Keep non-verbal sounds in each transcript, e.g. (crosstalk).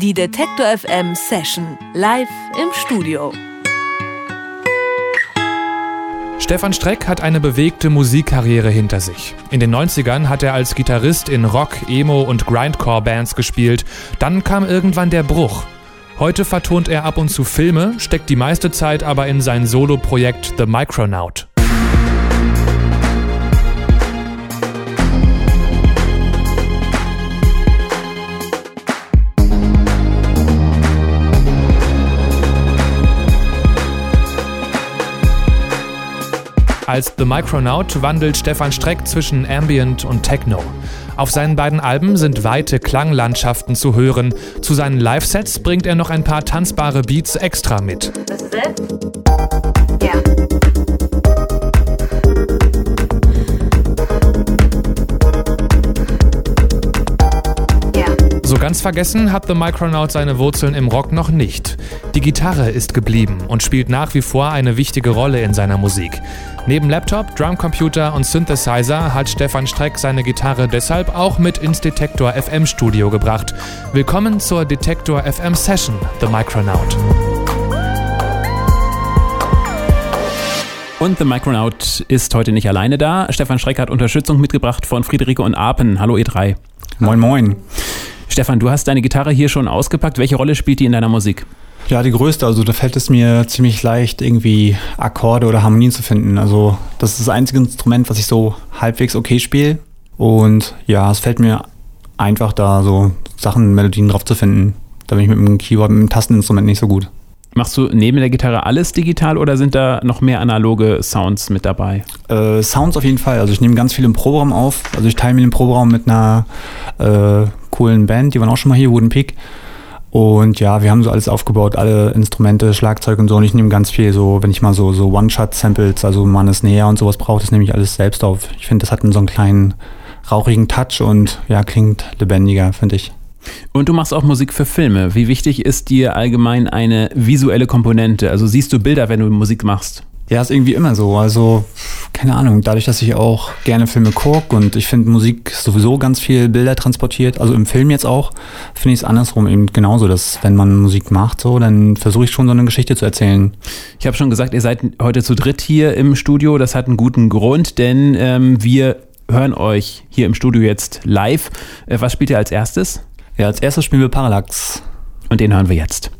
Die Detektor FM Session live im Studio. Stefan Streck hat eine bewegte Musikkarriere hinter sich. In den 90ern hat er als Gitarrist in Rock, Emo und Grindcore-Bands gespielt. Dann kam irgendwann der Bruch. Heute vertont er ab und zu Filme, steckt die meiste Zeit aber in sein Solo-Projekt The Micronaut. Als The Micronaut wandelt Stefan Streck zwischen Ambient und Techno. Auf seinen beiden Alben sind weite Klanglandschaften zu hören. Zu seinen Live-Sets bringt er noch ein paar tanzbare Beats extra mit. This is it? Yeah. Ganz vergessen hat The Micronaut seine Wurzeln im Rock noch nicht. Die Gitarre ist geblieben und spielt nach wie vor eine wichtige Rolle in seiner Musik. Neben Laptop, Drumcomputer und Synthesizer hat Stefan Streck seine Gitarre deshalb auch mit ins Detektor FM Studio gebracht. Willkommen zur Detektor FM Session, The Micronaut. Und The Micronaut ist heute nicht alleine da. Stefan Streck hat Unterstützung mitgebracht von Friederike und Apen. Hallo ihr drei. Moin Moin. Stefan, du hast deine Gitarre hier schon ausgepackt. Welche Rolle spielt die in deiner Musik? Ja, die größte. Also da fällt es mir ziemlich leicht, irgendwie Akkorde oder Harmonien zu finden. Also das ist das einzige Instrument, was ich so halbwegs okay spiele. Und ja, es fällt mir einfach da so Sachen, Melodien drauf zu finden. Da bin ich mit dem Keyboard, mit dem Tasteninstrument nicht so gut. Machst du neben der Gitarre alles digital oder sind da noch mehr analoge Sounds mit dabei? Äh, Sounds auf jeden Fall. Also ich nehme ganz viel im Proberaum auf. Also ich teile mir den Proberaum mit einer äh, coolen Band, die waren auch schon mal hier, Wooden Peak. Und ja, wir haben so alles aufgebaut, alle Instrumente, Schlagzeug und so. Und ich nehme ganz viel so, wenn ich mal so, so One-Shot-Samples, also mal eine Snare und sowas brauche, das nehme ich alles selbst auf. Ich finde, das hat so einen kleinen rauchigen Touch und ja, klingt lebendiger, finde ich. Und du machst auch Musik für Filme. Wie wichtig ist dir allgemein eine visuelle Komponente? Also siehst du Bilder, wenn du Musik machst? Ja, ist irgendwie immer so. Also, keine Ahnung, dadurch, dass ich auch gerne Filme gucke und ich finde Musik sowieso ganz viel Bilder transportiert, also im Film jetzt auch, finde ich es andersrum eben genauso, dass wenn man Musik macht, so, dann versuche ich schon so eine Geschichte zu erzählen. Ich habe schon gesagt, ihr seid heute zu dritt hier im Studio. Das hat einen guten Grund, denn ähm, wir hören euch hier im Studio jetzt live. Äh, was spielt ihr als erstes? Ja, als erstes spielen wir Parallax. Und den hören wir jetzt.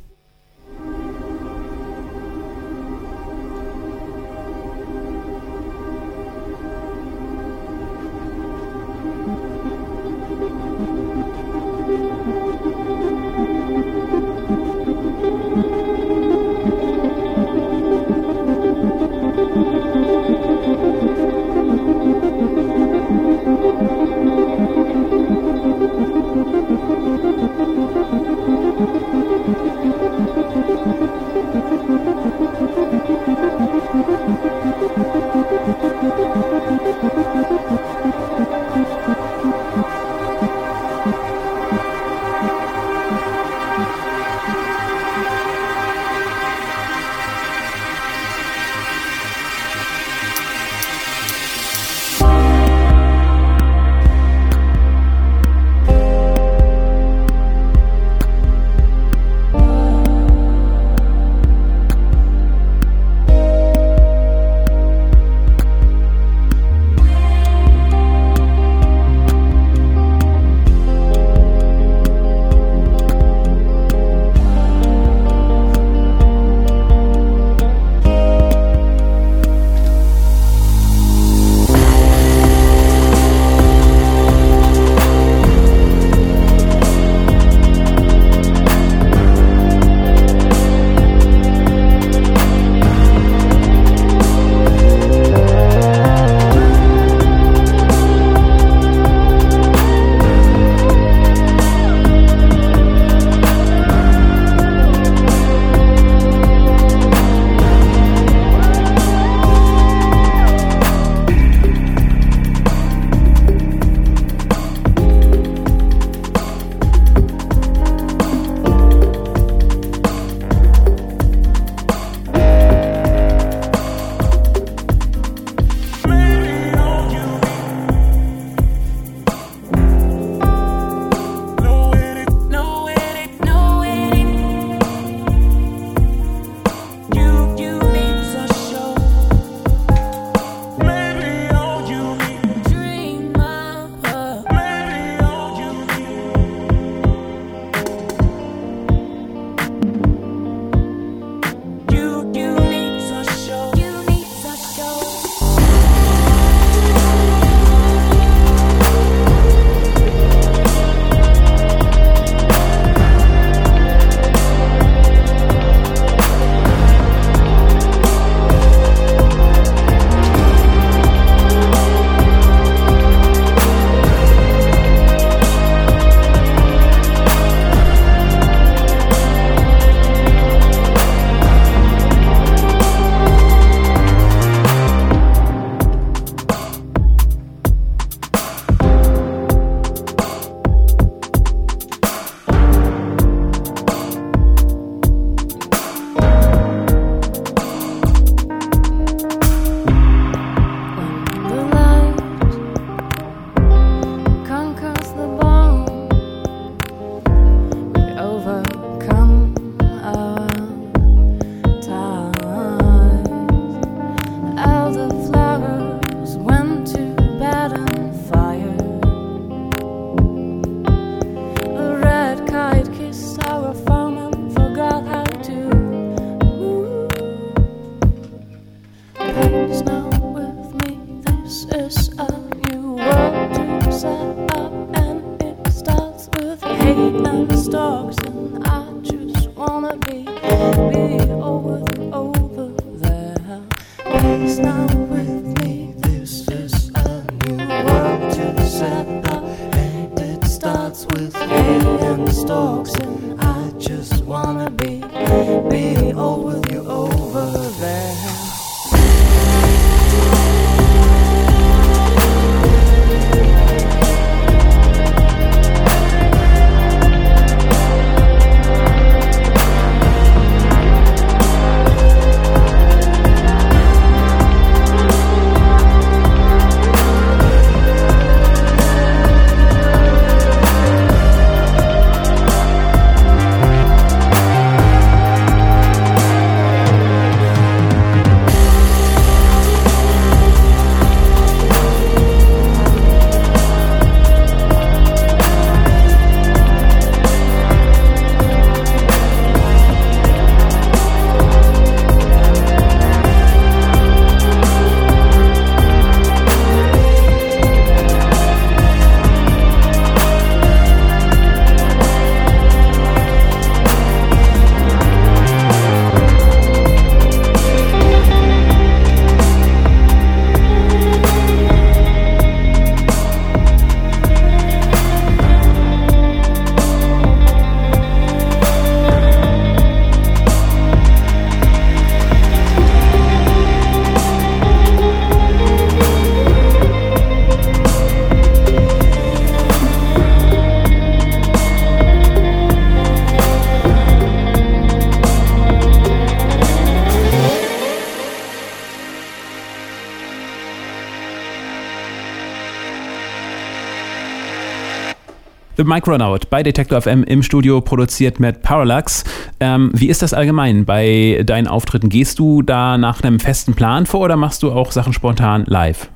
The Micronaut bei Detektor FM im Studio produziert mit Parallax. Ähm, wie ist das allgemein bei deinen Auftritten? Gehst du da nach einem festen Plan vor oder machst du auch Sachen spontan live?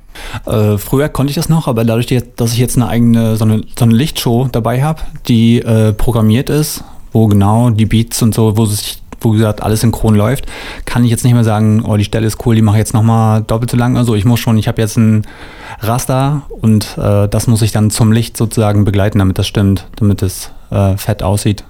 Äh, früher konnte ich das noch, aber dadurch, dass ich jetzt eine eigene, so eine, so eine Lichtshow dabei habe, die äh, programmiert ist, wo genau die Beats und so, wo sich wo gesagt alles synchron läuft, kann ich jetzt nicht mehr sagen, oh, die Stelle ist cool, die mache ich jetzt nochmal doppelt so lang. Also ich muss schon, ich habe jetzt ein Raster und äh, das muss ich dann zum Licht sozusagen begleiten, damit das stimmt, damit es äh, fett aussieht.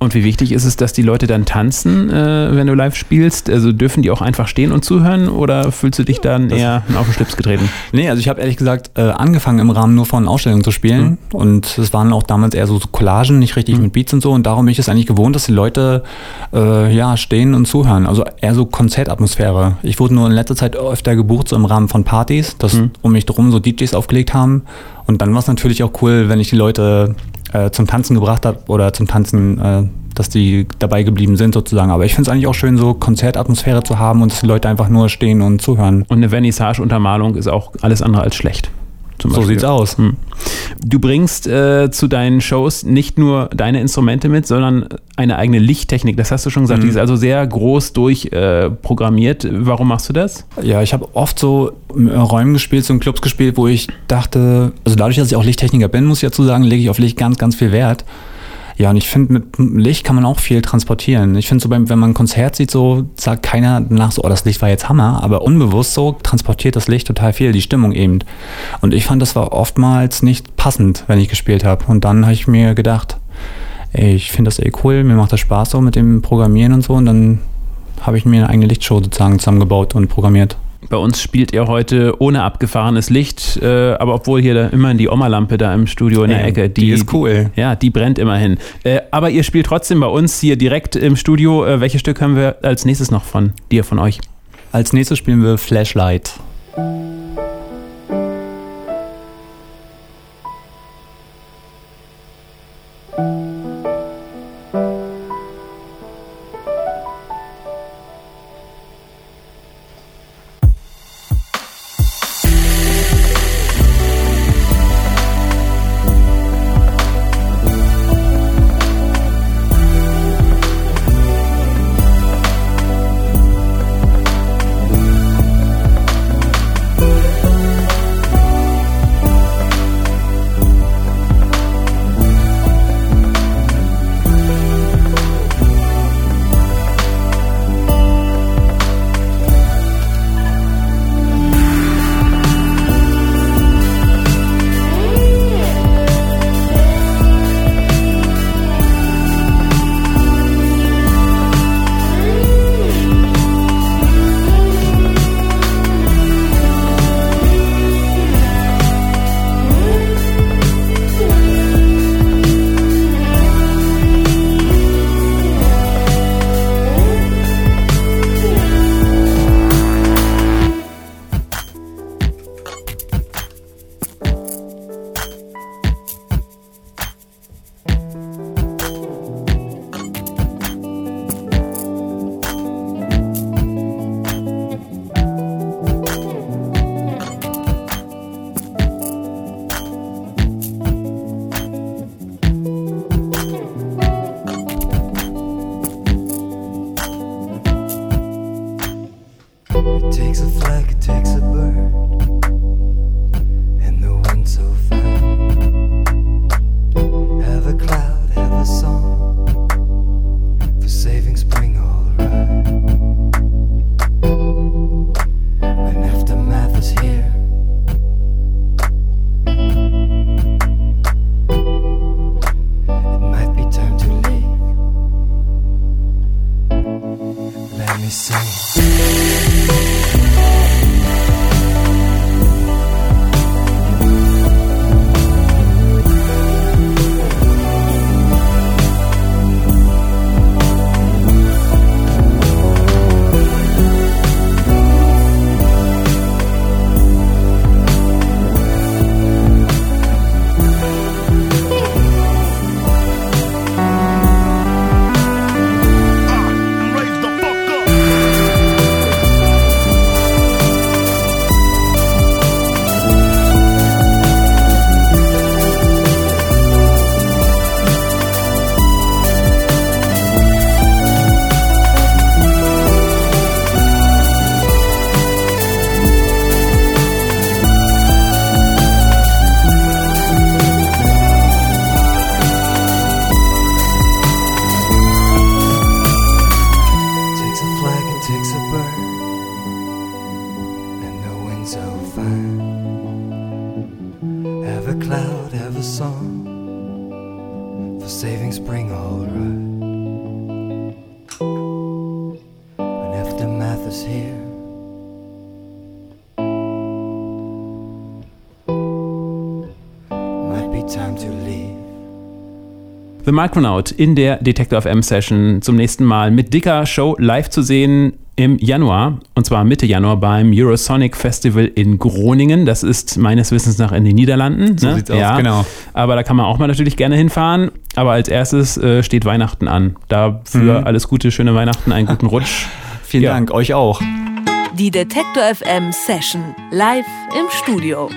Und wie wichtig ist es, dass die Leute dann tanzen, äh, wenn du live spielst? Also dürfen die auch einfach stehen und zuhören oder fühlst du dich dann das eher auf den Schlips getreten? Nee, also ich habe ehrlich gesagt äh, angefangen im Rahmen nur von Ausstellungen zu spielen mhm. und es waren auch damals eher so Collagen, nicht richtig mhm. mit Beats und so und darum bin ich es eigentlich gewohnt, dass die Leute äh, ja stehen und zuhören. Also eher so Konzertatmosphäre. Ich wurde nur in letzter Zeit öfter gebucht, so im Rahmen von Partys, dass mhm. um mich drum so DJs aufgelegt haben und dann war es natürlich auch cool, wenn ich die Leute äh, zum Tanzen gebracht habe oder zum Tanzen, äh, dass die dabei geblieben sind sozusagen. Aber ich finde es eigentlich auch schön, so Konzertatmosphäre zu haben und dass die Leute einfach nur stehen und zuhören. Und eine Vernissage-Untermalung ist auch alles andere als schlecht. So sieht's aus. Hm. Du bringst äh, zu deinen Shows nicht nur deine Instrumente mit, sondern eine eigene Lichttechnik. Das hast du schon gesagt. Mhm. Die ist also sehr groß durchprogrammiert. Äh, Warum machst du das? Ja, ich habe oft so Räumen gespielt, so in Clubs gespielt, wo ich dachte, also dadurch, dass ich auch Lichttechniker bin, muss ich dazu sagen, lege ich auf Licht ganz, ganz viel Wert. Ja, und ich finde, mit Licht kann man auch viel transportieren. Ich finde so, beim, wenn man ein Konzert sieht, so sagt keiner danach so, oh, das Licht war jetzt Hammer, aber unbewusst so transportiert das Licht total viel, die Stimmung eben. Und ich fand, das war oftmals nicht passend, wenn ich gespielt habe. Und dann habe ich mir gedacht, ey, ich finde das eh cool, mir macht das Spaß so mit dem Programmieren und so. Und dann habe ich mir eine eigene Lichtshow sozusagen zusammengebaut und programmiert. Bei uns spielt ihr heute ohne abgefahrenes Licht, äh, aber obwohl hier da immerhin die Oma-Lampe da im Studio in der Ey, Ecke, die, die, ist cool. Ja, die brennt immerhin. Äh, aber ihr spielt trotzdem bei uns hier direkt im Studio. Äh, welches Stück haben wir als nächstes noch von dir, von euch? Als nächstes spielen wir Flashlight. Fine. Have a cloud, have a song for saving spring all The Micronaut in der Detector FM Session zum nächsten Mal mit dicker Show live zu sehen im Januar und zwar Mitte Januar beim Eurosonic Festival in Groningen. Das ist meines Wissens nach in den Niederlanden. So ne? sieht's aus, ja. genau. Aber da kann man auch mal natürlich gerne hinfahren. Aber als erstes äh, steht Weihnachten an. Dafür Mhm. alles Gute, schöne Weihnachten, einen guten Rutsch. (laughs) Vielen Ja. Dank, euch auch. Die Detektor FM Session live im Studio.